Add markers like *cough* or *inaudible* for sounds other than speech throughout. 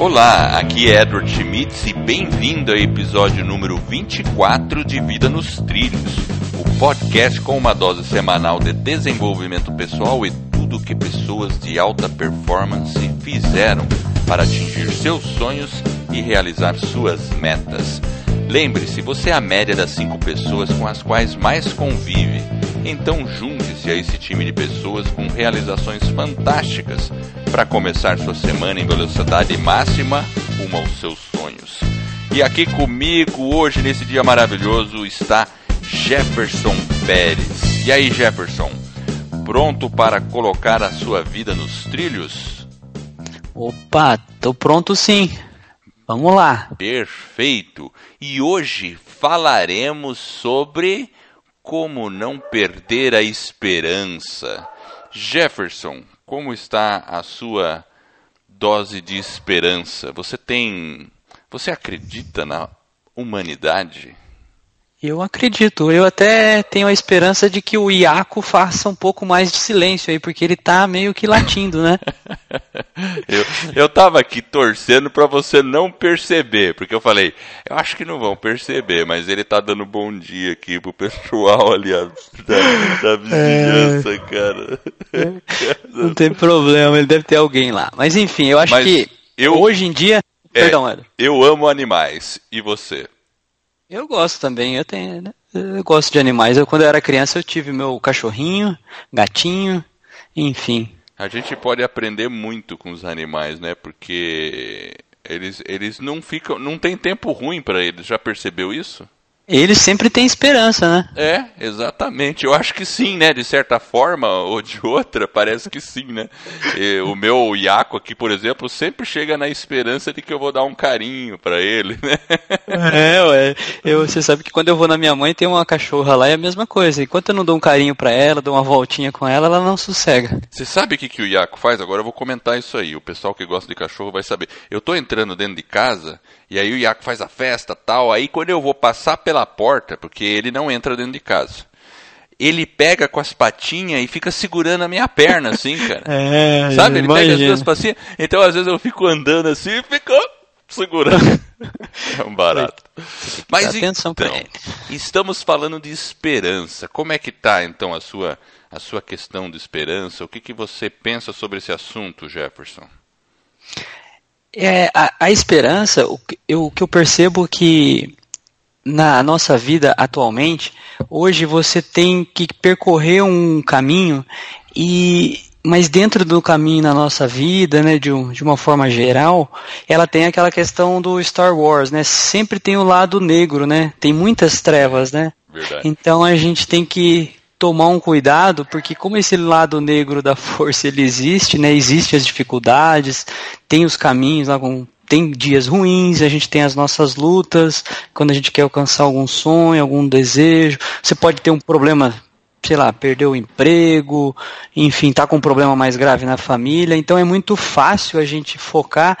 Olá, aqui é Edward Schmitz e bem-vindo ao episódio número 24 de Vida nos Trilhos, o podcast com uma dose semanal de desenvolvimento pessoal e tudo que pessoas de alta performance fizeram para atingir seus sonhos e realizar suas metas. Lembre-se, você é a média das cinco pessoas com as quais mais convive. Então junte-se a esse time de pessoas com realizações fantásticas para começar sua semana em velocidade máxima rumo aos seus sonhos. E aqui comigo hoje nesse dia maravilhoso está Jefferson Pérez. E aí, Jefferson, pronto para colocar a sua vida nos trilhos? Opa, tô pronto sim. Vamos lá. Perfeito. E hoje falaremos sobre como não perder a esperança. Jefferson, como está a sua dose de esperança? Você tem. Você acredita na humanidade? Eu acredito. Eu até tenho a esperança de que o Iaco faça um pouco mais de silêncio aí, porque ele tá meio que latindo, né? *laughs* eu, eu tava aqui torcendo para você não perceber, porque eu falei, eu acho que não vão perceber, mas ele tá dando bom dia aqui pro pessoal ali da, da vizinhança, é... cara. Não tem problema, ele deve ter alguém lá. Mas enfim, eu acho mas que eu, hoje em dia. É, perdão, Ed. Eu amo animais. E você? Eu gosto também, eu tenho, né? eu gosto de animais. Eu quando eu era criança eu tive meu cachorrinho, gatinho, enfim. A gente pode aprender muito com os animais, né? Porque eles, eles não ficam, não tem tempo ruim para eles. Já percebeu isso? Ele sempre tem esperança, né? É, exatamente. Eu acho que sim, né? De certa forma ou de outra, *laughs* parece que sim, né? E, o meu Iaco aqui, por exemplo, sempre chega na esperança de que eu vou dar um carinho para ele, né? *laughs* É, ué. Eu, você sabe que quando eu vou na minha mãe tem uma cachorra lá é a mesma coisa. Enquanto eu não dou um carinho para ela, dou uma voltinha com ela, ela não sossega. Você sabe o que, que o Iaco faz? Agora eu vou comentar isso aí. O pessoal que gosta de cachorro vai saber. Eu tô entrando dentro de casa e aí o Iaco faz a festa tal. Aí quando eu vou passar pela porta, porque ele não entra dentro de casa, ele pega com as patinhas e fica segurando a minha perna, assim, *laughs* cara. É, Sabe? Ele imagina. pega as duas patinhas. Então às vezes eu fico andando assim e fico segurando. *laughs* é um barato. Mas atenção então, estamos falando de esperança. Como é que tá então a sua a sua questão de esperança? O que, que você pensa sobre esse assunto, Jefferson? É, a, a esperança, o, eu, o que eu percebo que na nossa vida atualmente, hoje você tem que percorrer um caminho e mas dentro do caminho na nossa vida, né, de, de uma forma geral, ela tem aquela questão do Star Wars, né? Sempre tem o lado negro, né? Tem muitas trevas, né? Verdade. Então a gente tem que tomar um cuidado, porque como esse lado negro da força ele existe, né? Existem as dificuldades, tem os caminhos tem dias ruins, a gente tem as nossas lutas, quando a gente quer alcançar algum sonho, algum desejo. Você pode ter um problema, sei lá, perdeu o emprego, enfim, tá com um problema mais grave na família. Então é muito fácil a gente focar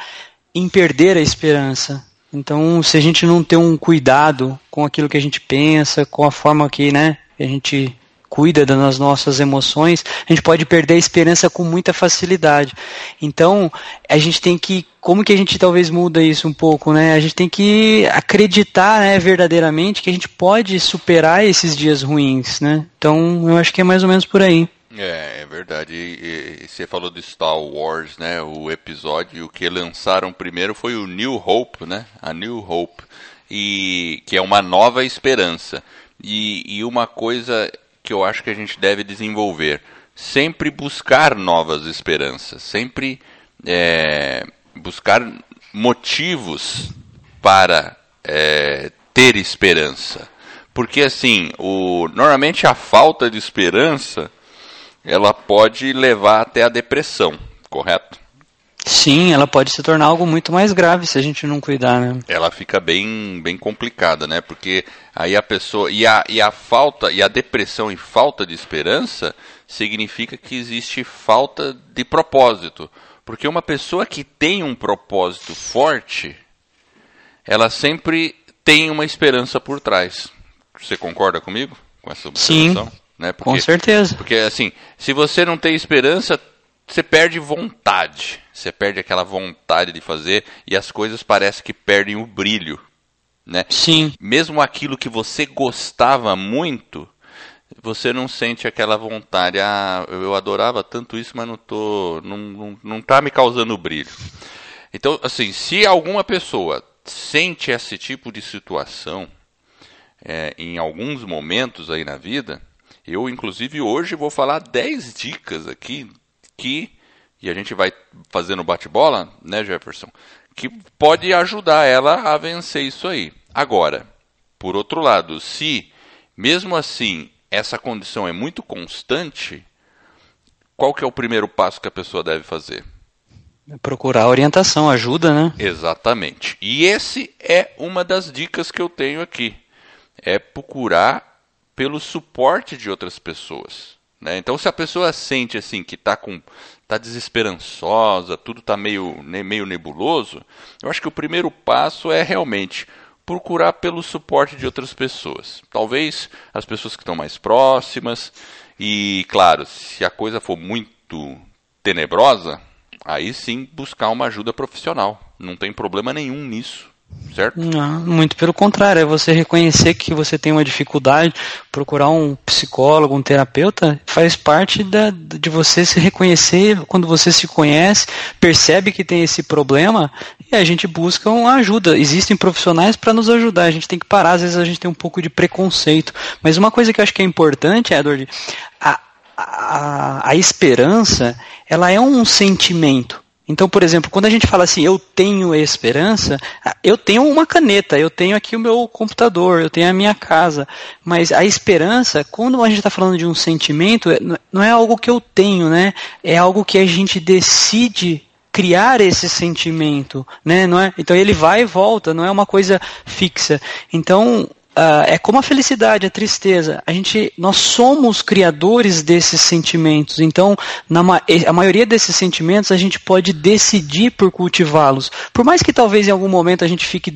em perder a esperança. Então, se a gente não ter um cuidado com aquilo que a gente pensa, com a forma que, né, a gente cuida das nossas emoções, a gente pode perder a esperança com muita facilidade. Então, a gente tem que, como que a gente talvez muda isso um pouco, né? A gente tem que acreditar, né, verdadeiramente que a gente pode superar esses dias ruins, né? Então, eu acho que é mais ou menos por aí. É, é verdade. E, e, você falou de Star Wars, né? O episódio, o que lançaram primeiro foi o New Hope, né? A New Hope. E que é uma nova esperança. E, e uma coisa que eu acho que a gente deve desenvolver. Sempre buscar novas esperanças, sempre é, buscar motivos para é, ter esperança. Porque assim, o, normalmente a falta de esperança ela pode levar até a depressão, correto? Sim, ela pode se tornar algo muito mais grave se a gente não cuidar, né? Ela fica bem, bem complicada, né? Porque aí a pessoa e a, e a falta e a depressão e falta de esperança significa que existe falta de propósito. Porque uma pessoa que tem um propósito forte, ela sempre tem uma esperança por trás. Você concorda comigo com essa observação? Sim, né? Porque, com certeza. Porque assim, se você não tem esperança, você perde vontade. Você perde aquela vontade de fazer e as coisas parecem que perdem o brilho. Né? Sim. Mesmo aquilo que você gostava muito, você não sente aquela vontade. Ah, eu adorava tanto isso, mas não tô, não, não, não tá me causando brilho. Então, assim, se alguma pessoa sente esse tipo de situação é, em alguns momentos aí na vida, eu, inclusive, hoje vou falar 10 dicas aqui que, e a gente vai fazendo bate-bola, né, Jefferson, que pode ajudar ela a vencer isso aí. Agora, por outro lado, se mesmo assim essa condição é muito constante, qual que é o primeiro passo que a pessoa deve fazer? Procurar orientação, ajuda, né? Exatamente. E esse é uma das dicas que eu tenho aqui. É procurar pelo suporte de outras pessoas. Né? Então, se a pessoa sente assim que está com tá desesperançosa, tudo está meio, meio nebuloso, eu acho que o primeiro passo é realmente procurar pelo suporte de outras pessoas. Talvez as pessoas que estão mais próximas. E, claro, se a coisa for muito tenebrosa, aí sim buscar uma ajuda profissional. Não tem problema nenhum nisso certo? Não, muito pelo contrário, é você reconhecer que você tem uma dificuldade, procurar um psicólogo, um terapeuta, faz parte da, de você se reconhecer quando você se conhece, percebe que tem esse problema e a gente busca uma ajuda. Existem profissionais para nos ajudar, a gente tem que parar, às vezes a gente tem um pouco de preconceito. Mas uma coisa que eu acho que é importante, Edward, a, a, a esperança, ela é um sentimento então, por exemplo, quando a gente fala assim, eu tenho esperança, eu tenho uma caneta, eu tenho aqui o meu computador, eu tenho a minha casa. Mas a esperança, quando a gente está falando de um sentimento, é, não é algo que eu tenho, né? É algo que a gente decide criar esse sentimento, né? Não é? Então ele vai e volta, não é uma coisa fixa. Então Uh, é como a felicidade, a tristeza. A gente, nós somos criadores desses sentimentos. Então, na a maioria desses sentimentos a gente pode decidir por cultivá-los. Por mais que talvez em algum momento a gente fique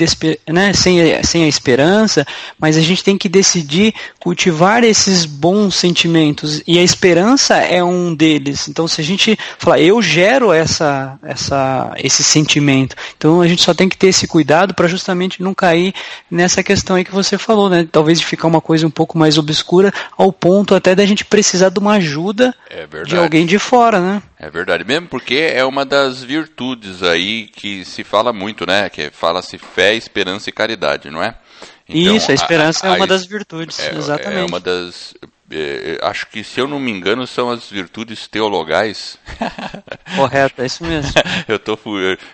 né, sem, sem a esperança, mas a gente tem que decidir cultivar esses bons sentimentos. E a esperança é um deles. Então, se a gente falar, eu gero essa, essa, esse sentimento, então a gente só tem que ter esse cuidado para justamente não cair nessa questão aí que você falou, né? Talvez de ficar uma coisa um pouco mais obscura, ao ponto até da gente precisar de uma ajuda é de alguém de fora, né? É verdade, mesmo porque é uma das virtudes aí que se fala muito, né? Que fala-se fé, esperança e caridade, não é? Então, Isso, a esperança a, a, é uma das virtudes, é, exatamente. É uma das é, é, acho que, se eu não me engano, são as virtudes teologais. *laughs* Correto, é isso mesmo. *laughs* eu, tô,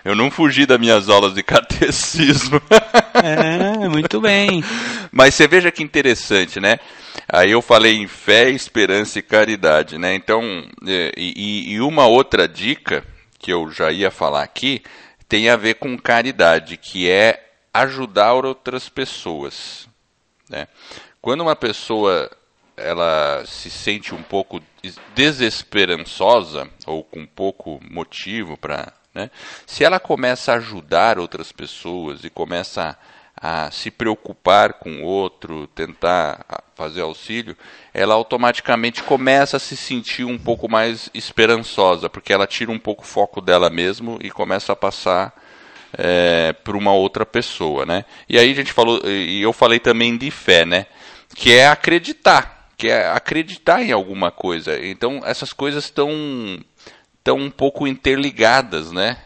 eu não fugi das minhas aulas de catecismo. *laughs* é, muito bem. Mas você veja que interessante, né? Aí eu falei em fé, esperança e caridade, né? Então, é, e, e uma outra dica que eu já ia falar aqui tem a ver com caridade, que é ajudar outras pessoas. Né? Quando uma pessoa ela se sente um pouco desesperançosa ou com pouco motivo para, né? Se ela começa a ajudar outras pessoas e começa a, a se preocupar com outro, tentar fazer auxílio, ela automaticamente começa a se sentir um pouco mais esperançosa, porque ela tira um pouco o foco dela mesmo e começa a passar é, para uma outra pessoa, né? E aí a gente falou, e eu falei também de fé, né? Que é acreditar que é acreditar em alguma coisa. Então essas coisas estão tão um pouco interligadas, né?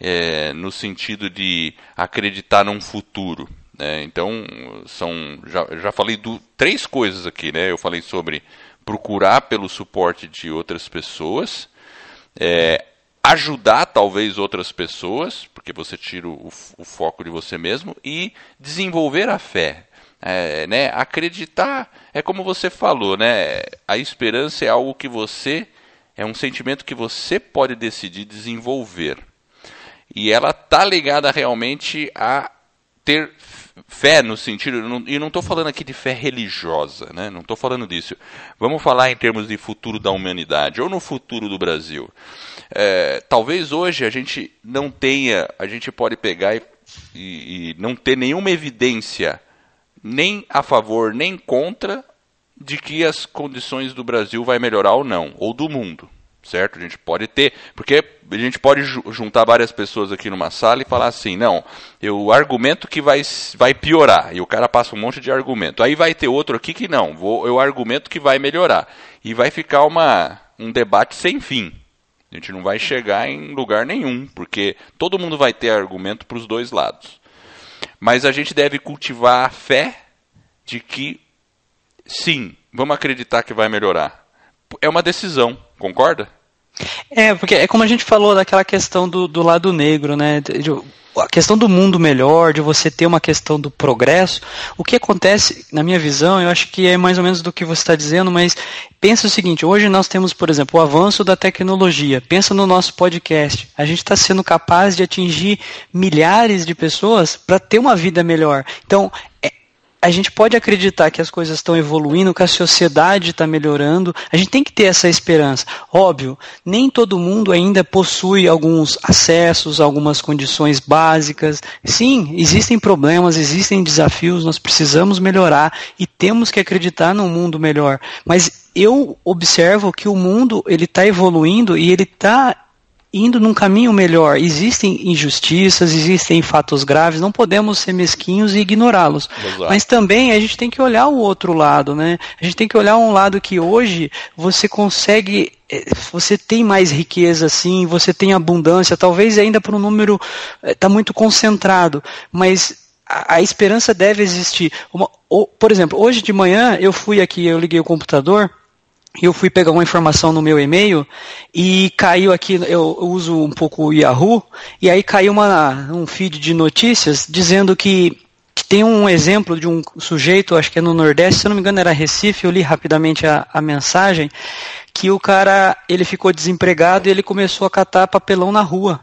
É, no sentido de acreditar num futuro. Né? Então são já, já falei do três coisas aqui, né? Eu falei sobre procurar pelo suporte de outras pessoas, é, ajudar talvez outras pessoas, porque você tira o, o foco de você mesmo e desenvolver a fé. É, né, acreditar é como você falou, né? A esperança é algo que você é um sentimento que você pode decidir desenvolver. E ela tá ligada realmente a ter fé no sentido, e não estou falando aqui de fé religiosa, né? não estou falando disso. Vamos falar em termos de futuro da humanidade, ou no futuro do Brasil. É, talvez hoje a gente não tenha, a gente pode pegar e, e, e não ter nenhuma evidência nem a favor nem contra de que as condições do Brasil vai melhorar ou não, ou do mundo. Certo? A gente pode ter, porque a gente pode juntar várias pessoas aqui numa sala e falar assim, não, eu argumento que vai, vai piorar, e o cara passa um monte de argumento. Aí vai ter outro aqui que não, vou, eu argumento que vai melhorar. E vai ficar uma, um debate sem fim. A gente não vai chegar em lugar nenhum, porque todo mundo vai ter argumento para os dois lados. Mas a gente deve cultivar a fé de que, sim, vamos acreditar que vai melhorar. É uma decisão, concorda? É, porque é como a gente falou daquela questão do, do lado negro, né? De, a questão do mundo melhor, de você ter uma questão do progresso. O que acontece, na minha visão, eu acho que é mais ou menos do que você está dizendo, mas pensa o seguinte: hoje nós temos, por exemplo, o avanço da tecnologia. Pensa no nosso podcast. A gente está sendo capaz de atingir milhares de pessoas para ter uma vida melhor. Então, é, a gente pode acreditar que as coisas estão evoluindo, que a sociedade está melhorando. A gente tem que ter essa esperança. Óbvio, nem todo mundo ainda possui alguns acessos, algumas condições básicas. Sim, existem problemas, existem desafios, nós precisamos melhorar e temos que acreditar num mundo melhor. Mas eu observo que o mundo ele está evoluindo e ele está indo num caminho melhor. Existem injustiças, existem fatos graves, não podemos ser mesquinhos e ignorá-los. Mas também a gente tem que olhar o outro lado, né? A gente tem que olhar um lado que hoje você consegue eh, você tem mais riqueza sim, você tem abundância, talvez ainda por um número está eh, muito concentrado, mas a, a, esperança deve existir. Uma, ou, por exemplo, hoje de manhã eu fui aqui, eu liguei o computador eu fui pegar uma informação no meu e-mail e caiu aqui, eu uso um pouco o Yahoo, e aí caiu uma, um feed de notícias dizendo que, que, tem um exemplo de um sujeito, acho que é no Nordeste, se eu não me engano era Recife, eu li rapidamente a, a mensagem, que o cara ele ficou desempregado e ele começou a catar papelão na rua.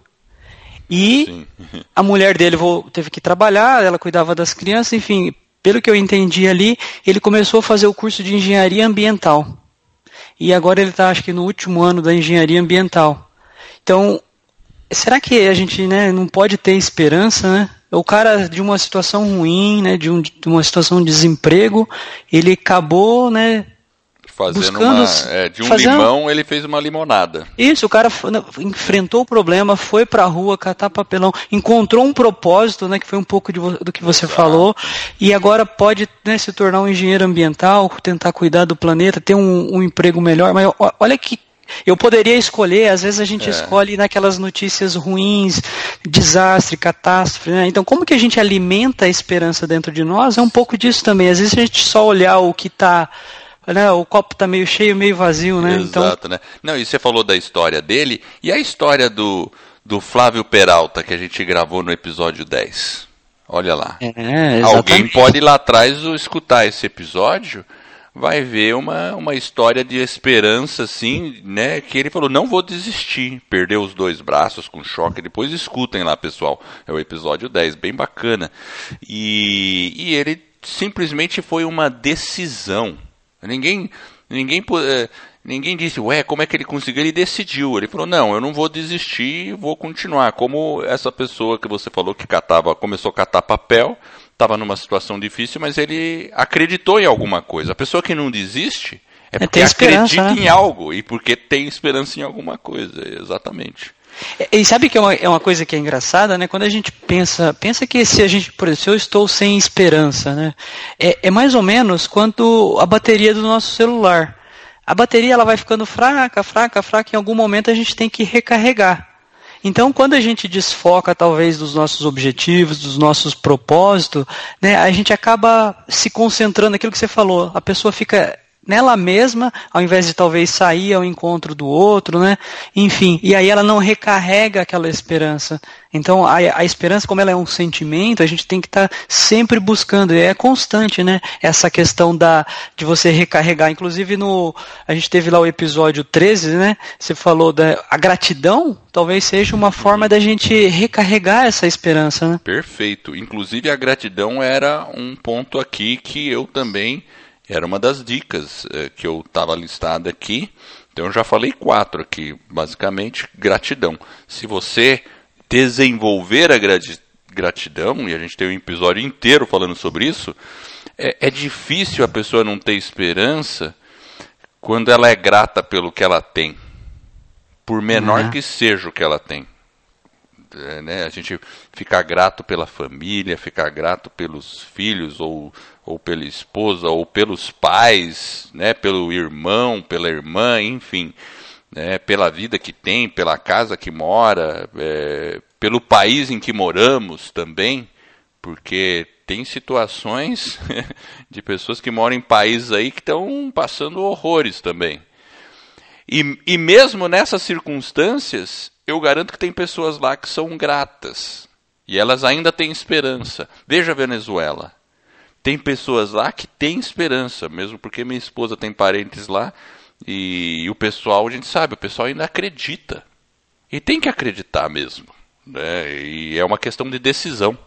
E *laughs* a mulher dele teve que trabalhar, ela cuidava das crianças, enfim, pelo que eu entendi ali, ele começou a fazer o curso de engenharia ambiental e agora ele está, acho que, no último ano da engenharia ambiental. Então, será que a gente né, não pode ter esperança, né? O cara de uma situação ruim, né, de, um, de uma situação de desemprego, ele acabou, né, Fazendo buscando, uma, é, de um fazendo... limão ele fez uma limonada. Isso, o cara enfrentou o problema, foi para a rua catar papelão, encontrou um propósito, né, que foi um pouco de, do que você Exato. falou, e agora pode né, se tornar um engenheiro ambiental, tentar cuidar do planeta, ter um, um emprego melhor. Mas olha que eu poderia escolher, às vezes a gente é. escolhe naquelas notícias ruins, desastre, catástrofe, né? Então, como que a gente alimenta a esperança dentro de nós? É um pouco disso também. Às vezes a gente só olhar o que está né, o copo está meio cheio, meio vazio, né? Então Exato, então... né? Não, e você falou da história dele, e a história do, do Flávio Peralta que a gente gravou no episódio 10? Olha lá. É, Alguém pode ir lá atrás escutar esse episódio, vai ver uma, uma história de esperança, assim, né? Que ele falou, não vou desistir. Perdeu os dois braços com choque. Depois escutem lá, pessoal. É o episódio 10, bem bacana. E, e ele simplesmente foi uma decisão Ninguém, ninguém, é, ninguém disse, ué, como é que ele conseguiu? Ele decidiu. Ele falou, não, eu não vou desistir, vou continuar. Como essa pessoa que você falou que catava, começou a catar papel, estava numa situação difícil, mas ele acreditou em alguma coisa. A pessoa que não desiste é, é porque acredita né? em algo e porque tem esperança em alguma coisa, exatamente. E sabe que é uma, é uma coisa que é engraçada, né? Quando a gente pensa, pensa que se a gente, por exemplo, eu estou sem esperança, né? É, é mais ou menos quanto a bateria do nosso celular. A bateria ela vai ficando fraca, fraca, fraca, em algum momento a gente tem que recarregar. Então, quando a gente desfoca, talvez, dos nossos objetivos, dos nossos propósitos, né, a gente acaba se concentrando naquilo que você falou. A pessoa fica nela mesma, ao invés de talvez sair ao encontro do outro, né? Enfim, e aí ela não recarrega aquela esperança. Então, a, a esperança, como ela é um sentimento, a gente tem que estar tá sempre buscando, e é constante, né? Essa questão da, de você recarregar. Inclusive, no, a gente teve lá o episódio 13, né? Você falou da a gratidão, talvez seja uma forma da gente recarregar essa esperança, né? Perfeito. Inclusive, a gratidão era um ponto aqui que eu também era uma das dicas eh, que eu estava listado aqui. Então eu já falei quatro aqui, basicamente gratidão. Se você desenvolver a gratidão, e a gente tem um episódio inteiro falando sobre isso, é, é difícil a pessoa não ter esperança quando ela é grata pelo que ela tem. por menor uhum. que seja o que ela tem. É, né? A gente ficar grato pela família, ficar grato pelos filhos, ou, ou pela esposa, ou pelos pais, né? pelo irmão, pela irmã, enfim, né? pela vida que tem, pela casa que mora, é, pelo país em que moramos também, porque tem situações *laughs* de pessoas que moram em países aí que estão passando horrores também. E, e mesmo nessas circunstâncias, eu garanto que tem pessoas lá que são gratas. E elas ainda têm esperança. Veja a Venezuela. Tem pessoas lá que têm esperança, mesmo porque minha esposa tem parentes lá. E, e o pessoal, a gente sabe, o pessoal ainda acredita. E tem que acreditar mesmo. Né? E é uma questão de decisão.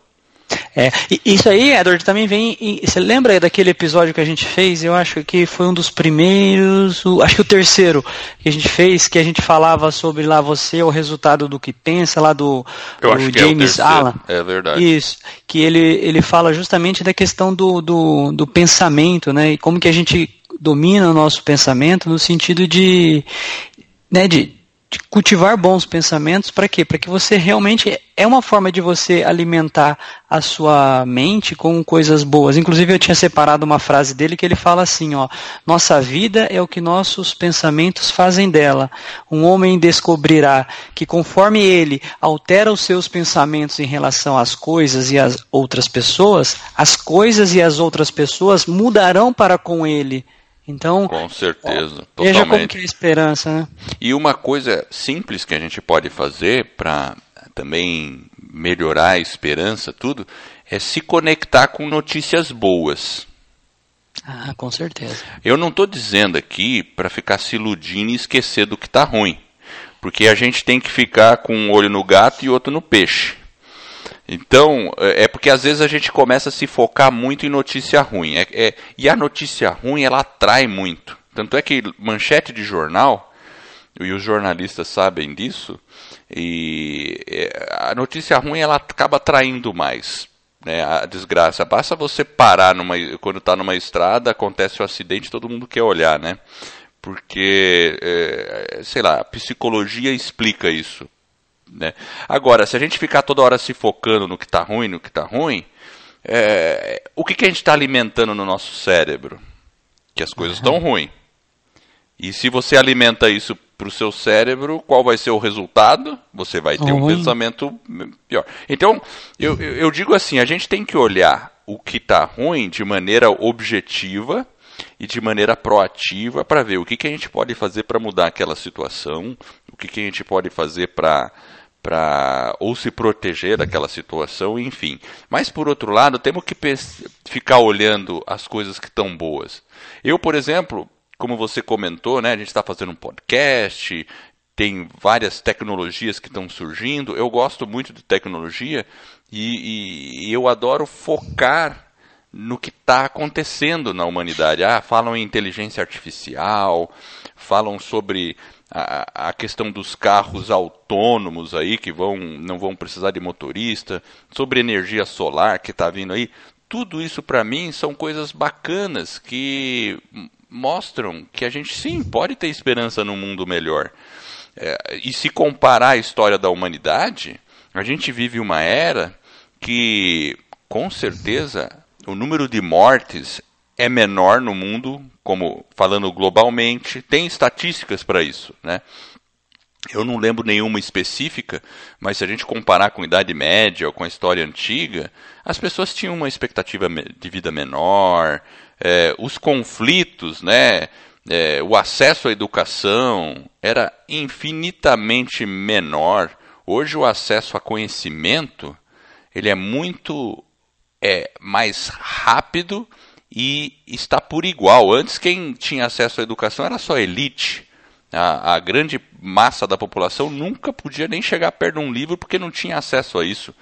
É, isso aí, Edward, também vem. Você lembra daquele episódio que a gente fez? Eu acho que foi um dos primeiros, o, acho que o terceiro que a gente fez, que a gente falava sobre lá você, o resultado do que pensa, lá do, do James é Allen. É verdade. Isso, que ele, ele fala justamente da questão do, do, do pensamento, né? E como que a gente domina o nosso pensamento no sentido de, né, de cultivar bons pensamentos para quê? Para que você realmente é uma forma de você alimentar a sua mente com coisas boas. Inclusive eu tinha separado uma frase dele que ele fala assim, ó: "Nossa vida é o que nossos pensamentos fazem dela. Um homem descobrirá que conforme ele altera os seus pensamentos em relação às coisas e às outras pessoas, as coisas e as outras pessoas mudarão para com ele." Então, com certeza, ó, veja como que é a esperança, né? E uma coisa simples que a gente pode fazer para também melhorar a esperança, tudo, é se conectar com notícias boas. Ah, com certeza. Eu não estou dizendo aqui para ficar se iludindo e esquecer do que está ruim, porque a gente tem que ficar com um olho no gato e outro no peixe. Então, é, é porque às vezes a gente começa a se focar muito em notícia ruim. É, é, e a notícia ruim, ela atrai muito. Tanto é que manchete de jornal, e os jornalistas sabem disso, e é, a notícia ruim ela acaba atraindo mais. Né, a desgraça. Basta você parar numa, quando está numa estrada, acontece um acidente, todo mundo quer olhar, né? Porque, é, sei lá, a psicologia explica isso. Né? Agora, se a gente ficar toda hora se focando no que está ruim, no que está ruim, é, o que, que a gente está alimentando no nosso cérebro? Que as coisas estão uhum. ruins. E se você alimenta isso para o seu cérebro, qual vai ser o resultado? Você vai ter um pensamento pior. Então, eu, eu digo assim: a gente tem que olhar o que está ruim de maneira objetiva e de maneira proativa para ver o que, que a gente pode fazer para mudar aquela situação, o que, que a gente pode fazer para para ou se proteger daquela situação, enfim. Mas por outro lado, temos que ficar olhando as coisas que estão boas. Eu, por exemplo, como você comentou, né, a gente está fazendo um podcast, tem várias tecnologias que estão surgindo. Eu gosto muito de tecnologia e, e, e eu adoro focar no que está acontecendo na humanidade. Ah, falam em inteligência artificial, falam sobre a, a questão dos carros autônomos aí que vão não vão precisar de motorista, sobre energia solar que está vindo aí, tudo isso para mim são coisas bacanas que mostram que a gente sim pode ter esperança num mundo melhor. É, e se comparar a história da humanidade, a gente vive uma era que, com certeza, o número de mortes é menor no mundo, como falando globalmente, tem estatísticas para isso, né? Eu não lembro nenhuma específica, mas se a gente comparar com a Idade Média ou com a história antiga, as pessoas tinham uma expectativa de vida menor, é, os conflitos, né, é, o acesso à educação era infinitamente menor. Hoje o acesso a conhecimento ele é muito é, mais rápido e está por igual. Antes, quem tinha acesso à educação era só elite. A, a, grande massa da população nunca podia nem chegar perto de um livro porque não tinha acesso a isso.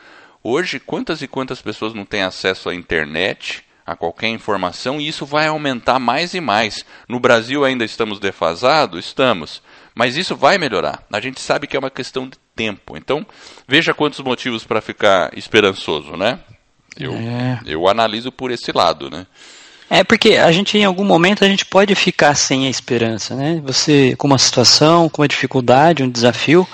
Hoje, quantas e quantas pessoas não têm acesso à internet, a qualquer informação, e isso vai aumentar mais e mais. No Brasil ainda estamos defasados? Estamos. Mas isso vai melhorar. A gente sabe que é uma questão de tempo. Então, veja quantos motivos para ficar esperançoso, né? Eu, é. eu analiso por esse lado, né? É porque a gente em algum momento a gente pode ficar sem a esperança, né? Você com uma situação, com uma dificuldade, um desafio,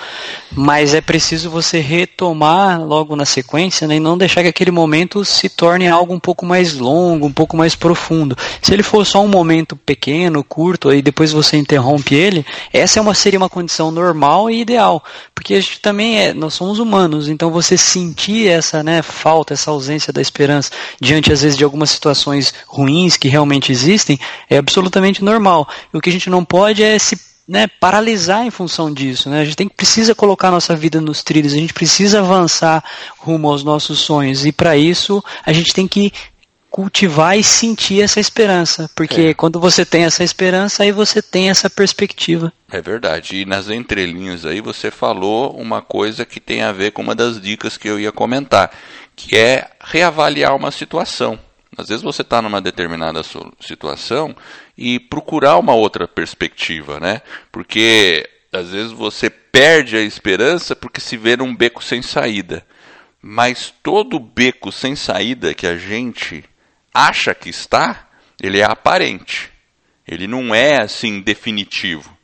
mas é preciso você retomar logo na sequência, né? E não deixar que aquele momento se torne algo um pouco mais longo, um pouco mais profundo. Se ele for só um momento pequeno, curto, e depois você interrompe ele, essa é uma seria uma condição normal e ideal, porque a gente também é, nós somos humanos, então você sentir essa, né, falta, essa ausência da esperança diante às vezes de algumas situações ruins que realmente existem, é absolutamente normal. E o que a gente não pode é se né, paralisar em função disso. Né? A gente tem, precisa colocar nossa vida nos trilhos, a gente precisa avançar rumo aos nossos sonhos. E para isso, a gente tem que cultivar e sentir essa esperança. Porque é. quando você tem essa esperança, aí você tem essa perspectiva. É verdade. E nas entrelinhas aí você falou uma coisa que tem a ver com uma das dicas que eu ia comentar, que é reavaliar uma situação. Às vezes você está numa determinada situação e procurar uma outra perspectiva, né? Porque às vezes você perde a esperança porque se vê num beco sem saída. Mas todo beco sem saída que a gente acha que está, ele é aparente. Ele não é assim definitivo.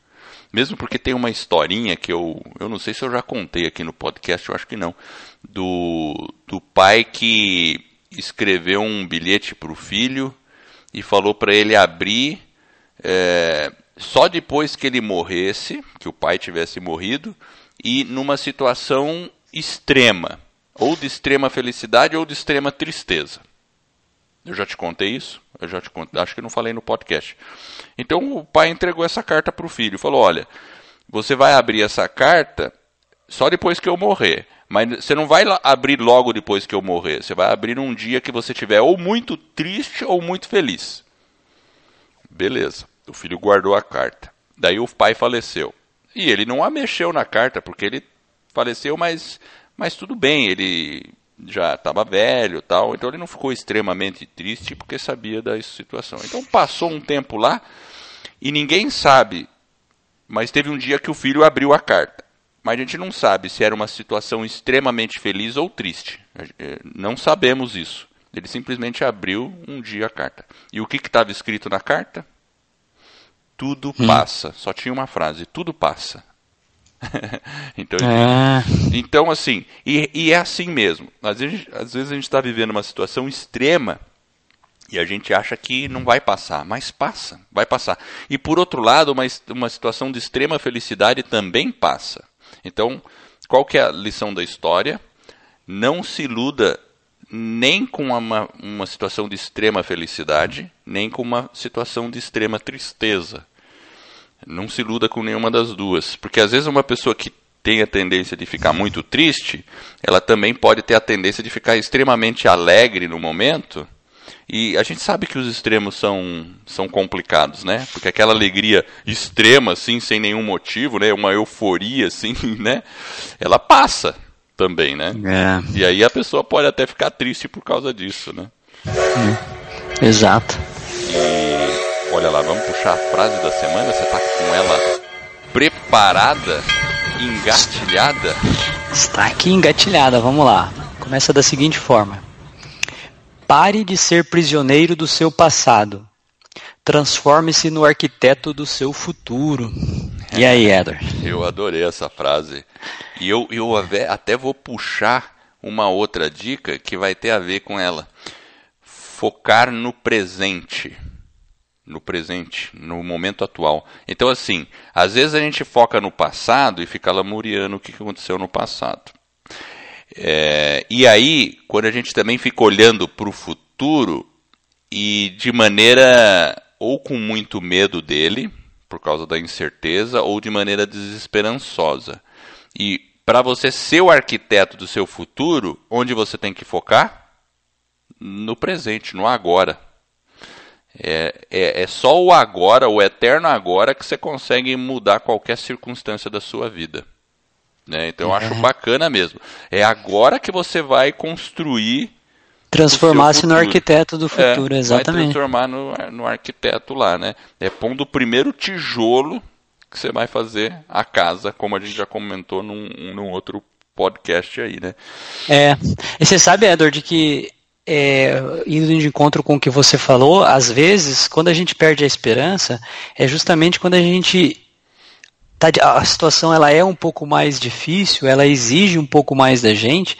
Mesmo porque tem uma historinha que eu, eu não sei se eu já contei aqui no podcast, eu acho que não, do, do pai que escreveu um bilhete para o filho e falou para ele abrir é, só depois que ele morresse, que o pai tivesse morrido, e numa situação extrema, ou de extrema felicidade ou de extrema tristeza. Eu já te contei isso? Eu já te contei, acho que não falei no podcast. Então o pai entregou essa carta para o filho, falou: "Olha, você vai abrir essa carta só depois que eu morrer. Mas você não vai abrir logo depois que eu morrer. Você vai abrir um dia que você tiver ou muito triste ou muito feliz. Beleza. O filho guardou a carta. Daí o pai faleceu. E ele não a mexeu na carta, porque ele faleceu, mas, mas tudo bem, ele já estava velho tal, então ele não ficou extremamente triste porque sabia da situação. Então passou um tempo lá e ninguém sabe, mas teve um dia que o filho abriu a carta. Mas a gente não sabe se era uma situação extremamente feliz ou triste. É, não sabemos isso. Ele simplesmente abriu um dia a carta. E o que estava escrito na carta? Tudo hum. passa. Só tinha uma frase: tudo passa. *laughs* então, é. então, assim, e, e, é assim mesmo. Às vezes, às vezes a gente está vivendo uma situação extrema e a gente acha que não vai passar, mas passa, vai passar. E por outro lado, uma, uma situação de extrema felicidade também passa. Então, qual que é a lição da história? Não se iluda nem com uma, uma situação de extrema felicidade, nem com uma situação de extrema tristeza. Não se iluda com nenhuma das duas. Porque às vezes uma pessoa que tem a tendência de ficar muito triste, ela também pode ter a tendência de ficar extremamente alegre no momento e a gente sabe que os extremos são, são complicados, né? Porque aquela alegria extrema, assim, sem nenhum motivo, né? Uma euforia, assim, *laughs* né? Ela passa também, né? É. E aí a pessoa pode até ficar triste por causa disso, né? É. Exato. E olha lá, vamos puxar a frase da semana. Você tá com ela preparada, engatilhada? Está aqui engatilhada, vamos lá. Começa da seguinte forma. Pare de ser prisioneiro do seu passado. Transforme-se no arquiteto do seu futuro. E aí, Edward? Eu adorei essa frase. E eu, eu até vou puxar uma outra dica que vai ter a ver com ela. Focar no presente. No presente, no momento atual. Então, assim, às vezes a gente foca no passado e fica lamuriando o que aconteceu no passado. É, e aí, quando a gente também fica olhando para o futuro e de maneira ou com muito medo dele, por causa da incerteza, ou de maneira desesperançosa. E para você ser o arquiteto do seu futuro, onde você tem que focar? No presente, no agora. É, é, é, só o agora, o eterno agora, que você consegue mudar qualquer circunstância da sua vida. Né? Então eu acho bacana mesmo. É agora que você vai construir. Transformar-se no arquiteto do futuro, é, exatamente. Vai transformar no, no arquiteto lá, né? É pondo o primeiro tijolo que você vai fazer a casa, como a gente já comentou num, num outro podcast aí, né? É. E você sabe, Edward, que é, indo de encontro com o que você falou, às vezes, quando a gente perde a esperança, é justamente quando a gente tá, a situação ela é um pouco mais difícil, ela exige um pouco mais da gente,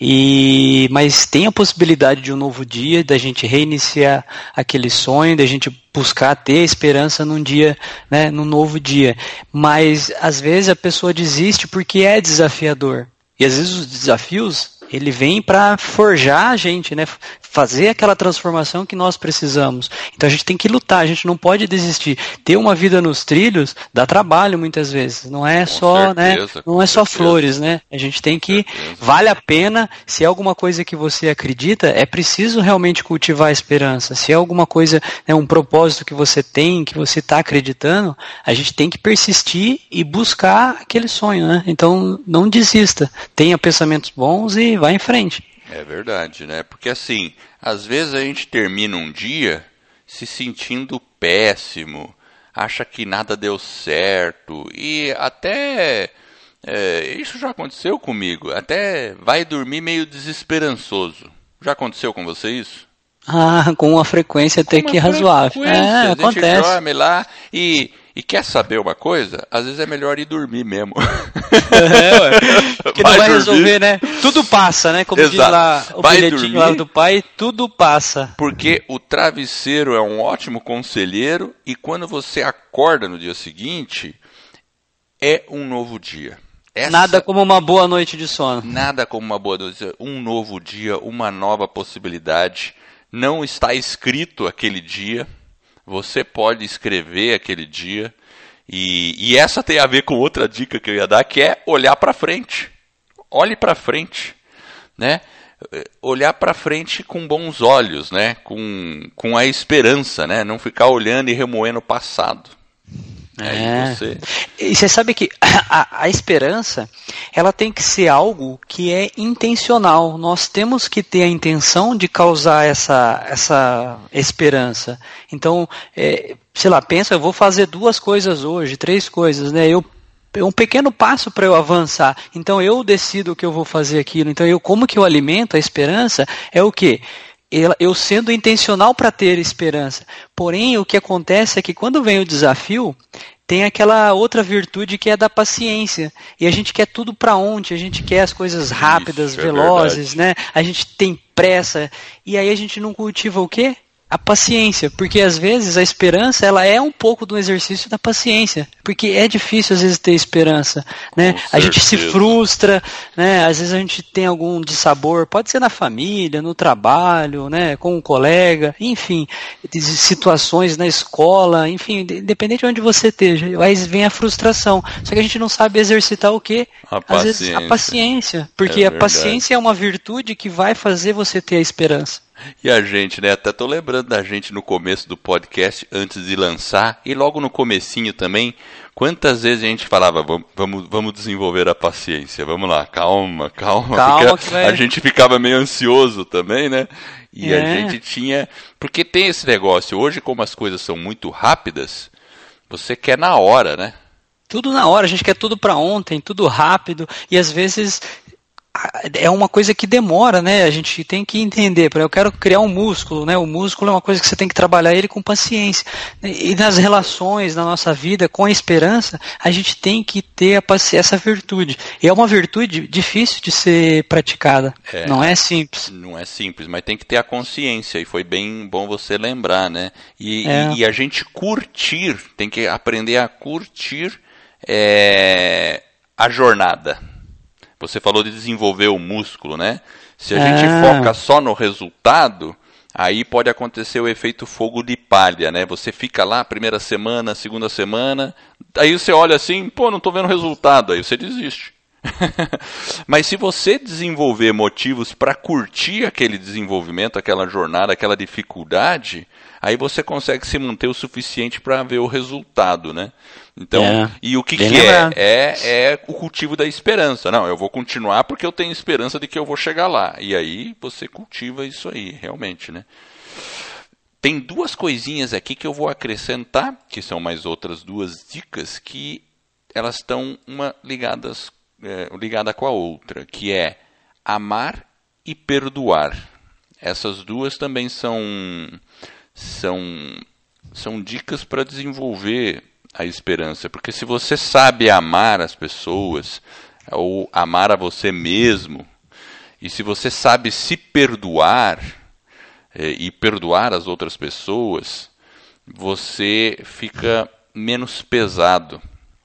e mas tem a possibilidade de um novo dia, da gente reiniciar aquele sonho, da gente buscar ter esperança num dia, né, num novo dia. Mas às vezes a pessoa desiste porque é desafiador. E às vezes os desafios ele vem para forjar a gente, né? Fazer aquela transformação que nós precisamos. Então a gente tem que lutar, a gente não pode desistir. Ter uma vida nos trilhos dá trabalho muitas vezes. Não é Com só, né? certeza, Não é só certeza. flores, né? A gente tem que vale a pena. Se é alguma coisa que você acredita, é preciso realmente cultivar a esperança. Se é alguma coisa, né, um propósito que você tem, que você está acreditando, a gente tem que persistir e buscar aquele sonho, né? Então não desista. Tenha pensamentos bons e vá em frente. É verdade, né? Porque assim, às vezes a gente termina um dia se sentindo péssimo, acha que nada deu certo e até é, isso já aconteceu comigo, até vai dormir meio desesperançoso. Já aconteceu com você isso? Ah, com uma frequência até Com que razoável. É, a gente acontece. dorme lá e, e quer saber uma coisa? Às vezes é melhor ir dormir mesmo. *laughs* É, ué. Que não Vai vai dormir. resolver, né? Tudo passa, né? Como diz Exato. lá o Vai bilhetinho dormir. lá do pai, tudo passa. Porque o travesseiro é um ótimo conselheiro e quando você acorda no dia seguinte, é um novo dia. Essa- Nada como uma boa noite de sono. nada como uma boa notícia, um novo dia, uma nova possibilidade. Não está escrito aquele dia, você pode escrever aquele dia. E, e essa tem a ver com outra dica que eu ia dar, que é olhar para frente. Olhe para frente, né? Olhar para frente com bons olhos, né? Com, com a esperança, né? Não ficar olhando e remoendo o passado. Aí É. você E você sabe que a, a esperança, ela tem que ser algo que é intencional. Nós temos que ter a intenção de causar essa, essa esperança. Então, é, sei lá, pensa, eu vou fazer duas coisas hoje, três coisas, né? Eu é um pequeno passo para eu avançar. Então eu decido o que eu vou fazer aquilo. Então eu como que eu alimento a esperança é o que eu sendo intencional para ter esperança. Porém, o que acontece é que quando vem o desafio, tem aquela outra virtude que é da paciência. E a gente quer tudo para ontem, a gente quer as coisas rápidas, Isso, é velozes, né? A gente tem pressa. E aí a gente não cultiva o quê? A paciência, porque às vezes a esperança ela é um pouco do exercício da paciência, porque é difícil às vezes ter esperança, né? Com A gente se certeza. frustra, né? Às vezes a gente tem algum dissabor, pode ser na família, no trabalho, né? Com um colega, enfim, situações na escola, enfim, de- independente de onde você esteja, aí vem a frustração. Só que a gente não sabe exercitar o quê? A Às vezes a paciência. paciência, porque É a paciência é uma virtude que vai fazer você ter a esperança. E a gente, né? Até tô lembrando da gente no começo do podcast, antes de lançar, e logo no comecinho também, quantas vezes a gente falava, vamos, vamos, vamos desenvolver a paciência, vamos lá, calma, calma, Calma vai- a gente ficava meio ansioso também, né? E a É. gente tinha. Porque tem esse negócio, hoje, como as coisas são muito rápidas, você quer na hora, né? Tudo na hora, a gente quer tudo para ontem, tudo rápido, e às vezes a- é uma coisa que demora, né? A gente tem que entender. Eu quero criar um músculo, né? O músculo é uma coisa que você tem que trabalhar ele com paciência. E nas relações, na nossa vida, com a esperança, a gente tem que ter essa virtude. E é uma virtude difícil de ser praticada. É. Não é simples. Não é simples, mas tem que ter a consciência, e foi bem bom você lembrar, né? E, É. e- e a gente curtir, tem que aprender a curtir é, a jornada. Você falou de desenvolver o músculo, né? Se a gente Ah. foca só no resultado, aí pode acontecer o efeito fogo de palha, né? Você fica lá, primeira semana, segunda semana, aí você olha assim, pô, não tô vendo resultado, aí você desiste. *laughs* Mas se você desenvolver motivos para curtir aquele desenvolvimento, aquela jornada, aquela dificuldade, aí você consegue se manter o suficiente para ver o resultado, né? Então, É, e o que, que é? é? É o cultivo da esperança. Não, eu vou continuar porque eu tenho esperança de que eu vou chegar lá. E aí você cultiva isso aí, realmente, né? Tem duas coisinhas aqui que eu vou acrescentar, que são mais outras duas dicas, que elas estão uma ligadas, é, ligada com a outra, que é amar e perdoar. essas duas também são são são dicas para desenvolver a esperança, porque se você sabe amar as pessoas ou amar a você mesmo, e se você sabe se perdoar é, e perdoar as outras pessoas, você fica menos pesado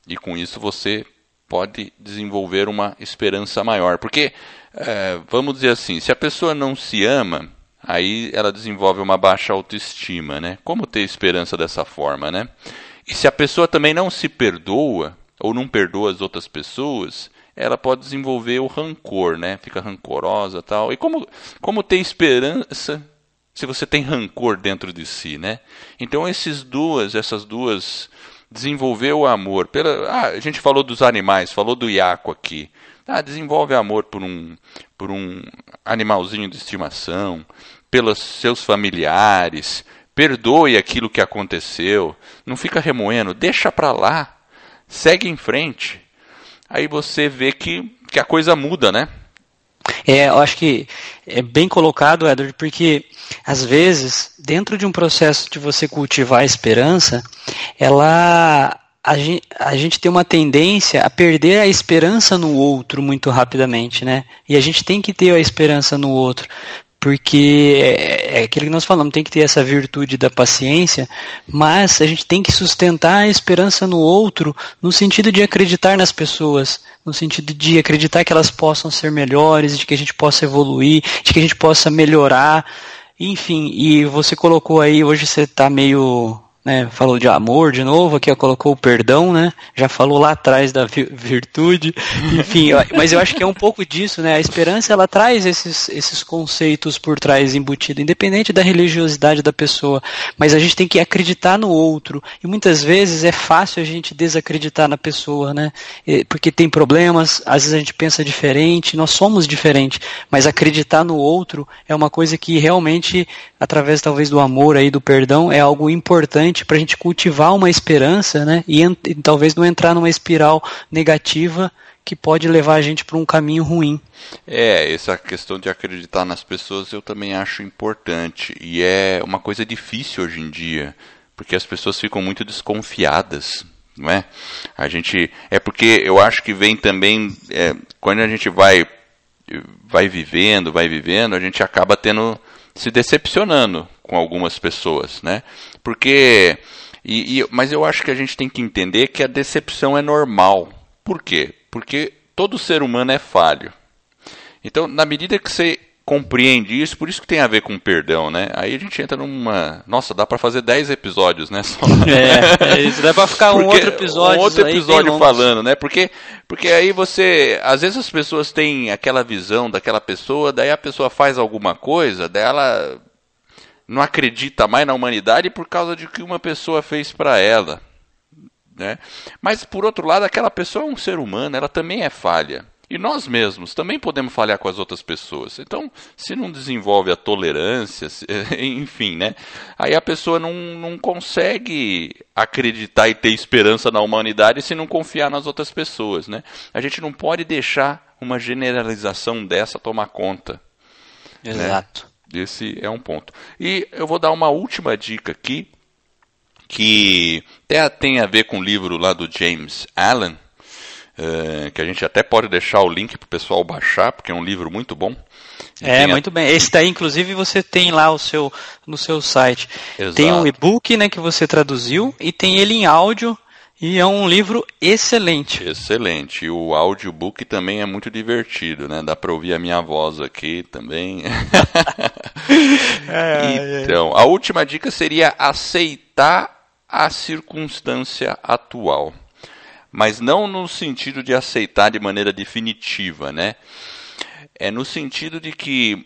e com isso você pode desenvolver uma esperança maior. Porque, é, vamos dizer assim, se a pessoa não se ama, aí ela desenvolve uma baixa autoestima, né? Como ter esperança dessa forma, né? E se a pessoa também não se perdoa ou não perdoa as outras pessoas, ela pode desenvolver o rancor, né? Fica rancorosa, tal. E como como ter esperança se você tem rancor dentro de si, né? Então esses duas, essas duas desenvolver o amor. Pela, ah, a gente falou dos animais, falou do iaco aqui. Ah, desenvolve amor por um, por um animalzinho de estimação, pelos seus familiares, perdoe aquilo que aconteceu, não fica remoendo, deixa para lá, segue em frente. Aí você vê que, que a coisa muda, né? É, eu acho que é bem colocado, Edward, porque às vezes, dentro de um processo de você cultivar a esperança, ela a gente, a gente tem uma tendência a perder a esperança no outro muito rapidamente, né? E a gente tem que ter a esperança no outro, porque é, é aquilo que nós falamos, tem que ter essa virtude da paciência, mas a gente tem que sustentar a esperança no outro no sentido de acreditar nas pessoas, no sentido de acreditar que elas possam ser melhores, de que a gente possa evoluir, de que a gente possa melhorar, enfim, e você colocou aí, hoje você está meio né, falou de amor de novo, aqui colocou o perdão, né? Já falou lá atrás da virtude, *laughs* enfim, mas eu acho que é um pouco disso, né? A esperança ela traz esses, esses conceitos por trás embutido, independente da religiosidade da pessoa, mas a gente tem que acreditar no outro e muitas vezes é fácil a gente desacreditar na pessoa, né? Porque tem problemas, às vezes a gente pensa diferente, nós somos diferentes, mas acreditar no outro é uma coisa que realmente, através talvez do amor aí do perdão, é algo importante importante para a gente cultivar uma esperança, né? E, e talvez não entrar numa espiral negativa que pode levar a gente para um caminho ruim. É, essa questão de acreditar nas pessoas eu também acho importante. E é uma coisa difícil hoje em dia, porque as pessoas ficam muito desconfiadas. Não é? A gente é porque eu acho que vem também é, quando a gente vai vai vivendo, vai vivendo, a gente acaba tendo se decepcionando com algumas pessoas, né? Porque, e, e, mas eu acho que a gente tem que entender que a decepção é normal. Por quê? Porque todo ser humano é falho. Então, na medida que você compreende isso, por isso que tem a ver com perdão, né? Aí a gente entra numa. Nossa, dá para fazer 10 episódios, né? Só... *laughs* É, é, isso dá para ficar um outro episódio. Um outro episódio falando, né? Porque, porque aí você. Às vezes as pessoas têm aquela visão daquela pessoa, daí a pessoa faz alguma coisa, daí ela não acredita mais na humanidade por causa de que uma pessoa fez para ela. Né? Mas, por outro lado, aquela pessoa é um ser humano, ela também é falha. E nós mesmos também podemos falhar com as outras pessoas. Então, se não desenvolve a tolerância, se, *laughs* enfim, né? Aí a pessoa não, não consegue acreditar e ter esperança na humanidade se não confiar nas outras pessoas, né? A gente não pode deixar uma generalização dessa tomar conta. Né? Exato. Né? Esse é um ponto. E eu vou dar uma última dica aqui, que até tem a ver com o livro lá do James Allen, é, que a gente até pode deixar o link para o pessoal baixar, porque é um livro muito bom. É, muito a... bem. Esse daí, inclusive, você tem lá o seu, no seu site. Exato. Tem um e-book né, que você traduziu e tem ele em áudio. E é um livro excelente. Excelente. E o audiobook também é muito divertido, né? Dá para ouvir a minha voz aqui também. *laughs* é, então, a última dica seria aceitar a circunstância atual mas não no sentido de aceitar de maneira definitiva, né? É no sentido de que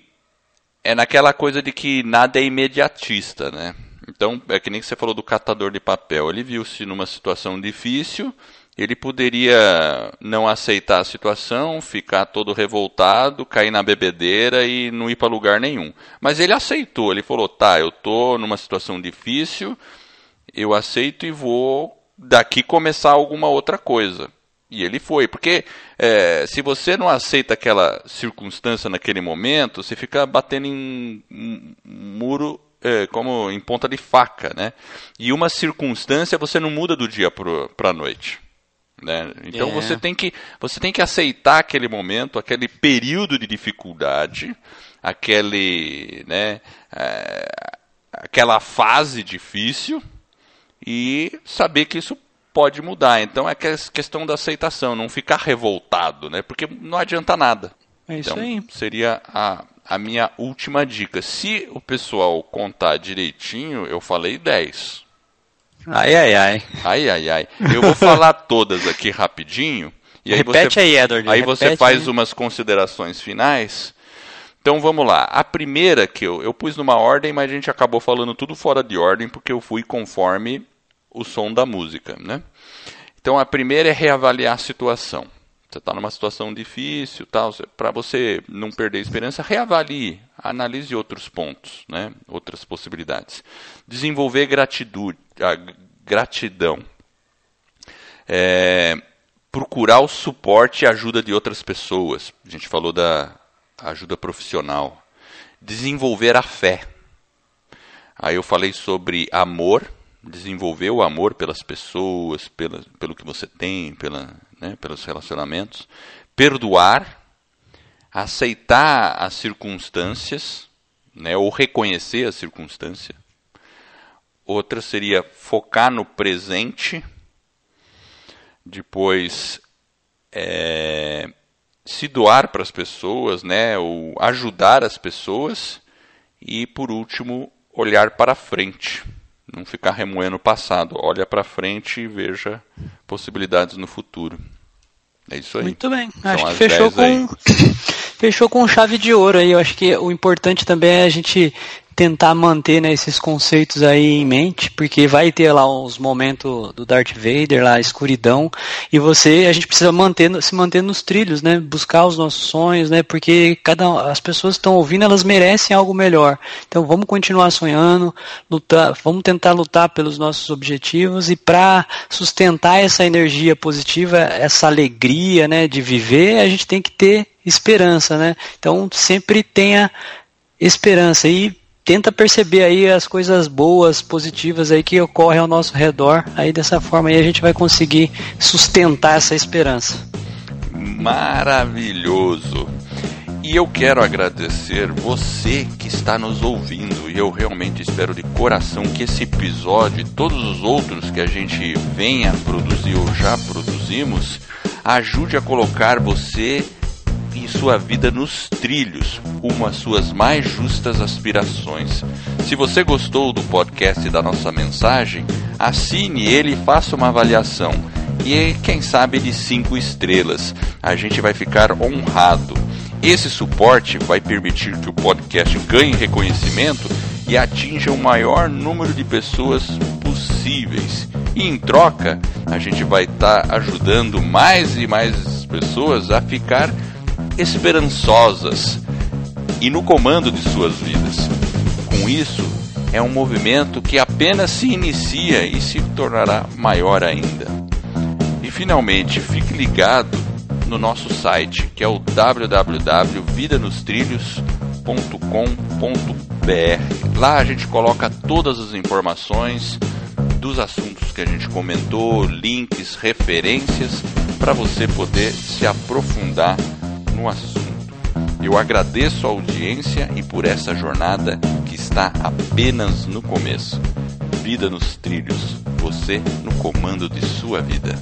é naquela coisa de que nada é imediatista, né? Então, é que nem você falou do catador de papel. Ele viu-se numa situação difícil, ele poderia não aceitar a situação, ficar todo revoltado, cair na bebedeira e não ir para lugar nenhum. Mas ele aceitou, ele falou: tá, eu estou numa situação difícil, eu aceito e vou daqui começar alguma outra coisa. E ele foi, porque é, se você não aceita aquela circunstância naquele momento, você fica batendo em um muro é, como em ponta de faca, né? E uma circunstância você não muda do dia para a noite. Né? Então é. você tem que você tem que aceitar aquele momento, aquele período de dificuldade, aquele, né, é, aquela fase difícil e saber que isso pode mudar. Então é questão da aceitação, não ficar revoltado, né? Porque não adianta nada. É isso então, aí. Seria a, a minha última dica. Se o pessoal contar direitinho, eu falei 10. Ai, ai, ai. Ai, ai, ai. Eu vou falar todas aqui rapidinho. E aí repete você, aí, Edward. Aí repete você faz aí. umas considerações finais. Então vamos lá. A primeira que eu, eu pus numa ordem, mas a gente acabou falando tudo fora de ordem, porque eu fui conforme o som da música, né? Então a primeira é reavaliar a situação. Você está numa situação difícil, tal. Para você não perder a esperança, reavalie, analise outros pontos, né? Outras possibilidades. Desenvolver gratidão. É, procurar o suporte e ajuda de outras pessoas. A gente falou da ajuda profissional. Desenvolver a fé. Aí eu falei sobre amor desenvolver o amor pelas pessoas, pela, pelo que você tem, pela, né, pelos relacionamentos, perdoar, aceitar as circunstâncias, né, ou reconhecer a circunstância. Outra seria focar no presente, depois é, se doar para as pessoas, né, ou ajudar as pessoas, e por último olhar para frente não ficar remoendo o passado. Olha para frente e veja possibilidades no futuro. É isso aí. Muito bem. São acho que fechou com *coughs* fechou com chave de ouro aí. Eu acho que o importante também é a gente tentar manter né, esses conceitos aí em mente, porque vai ter lá os momentos do Darth Vader, lá a escuridão, e você, a gente precisa manter, se manter nos trilhos, né, buscar os nossos sonhos, né, porque cada as pessoas estão ouvindo, elas merecem algo melhor. Então vamos continuar sonhando, lutar, vamos tentar lutar pelos nossos objetivos e para sustentar essa energia positiva, essa alegria, né, de viver, a gente tem que ter esperança, né? Então sempre tenha esperança e tenta perceber aí as coisas boas, positivas aí que ocorrem ao nosso redor. Aí dessa forma aí a gente vai conseguir sustentar essa esperança. Maravilhoso. E eu quero agradecer você que está nos ouvindo. E eu realmente espero de coração que esse episódio e todos os outros que a gente venha produzir ou já produzimos ajude a colocar você e sua vida nos trilhos, rumo às suas mais justas aspirações. Se você gostou do podcast e da nossa mensagem, assine ele e faça uma avaliação. E quem sabe de cinco estrelas. A gente vai ficar honrado. Esse suporte vai permitir que o podcast ganhe reconhecimento e atinja o maior número de pessoas possíveis. E em troca, a gente vai estar tá ajudando mais e mais pessoas a ficar esperançosas e no comando de suas vidas. Com isso, é um movimento que apenas se inicia e se tornará maior ainda. E finalmente, fique ligado no nosso site, que é o www.vidanostrilhos.com.br. Lá a gente coloca todas as informações dos assuntos que a gente comentou, links, referências para você poder se aprofundar no assunto. Eu agradeço a audiência e por essa jornada que está apenas no começo. Vida nos trilhos, você no comando de sua vida.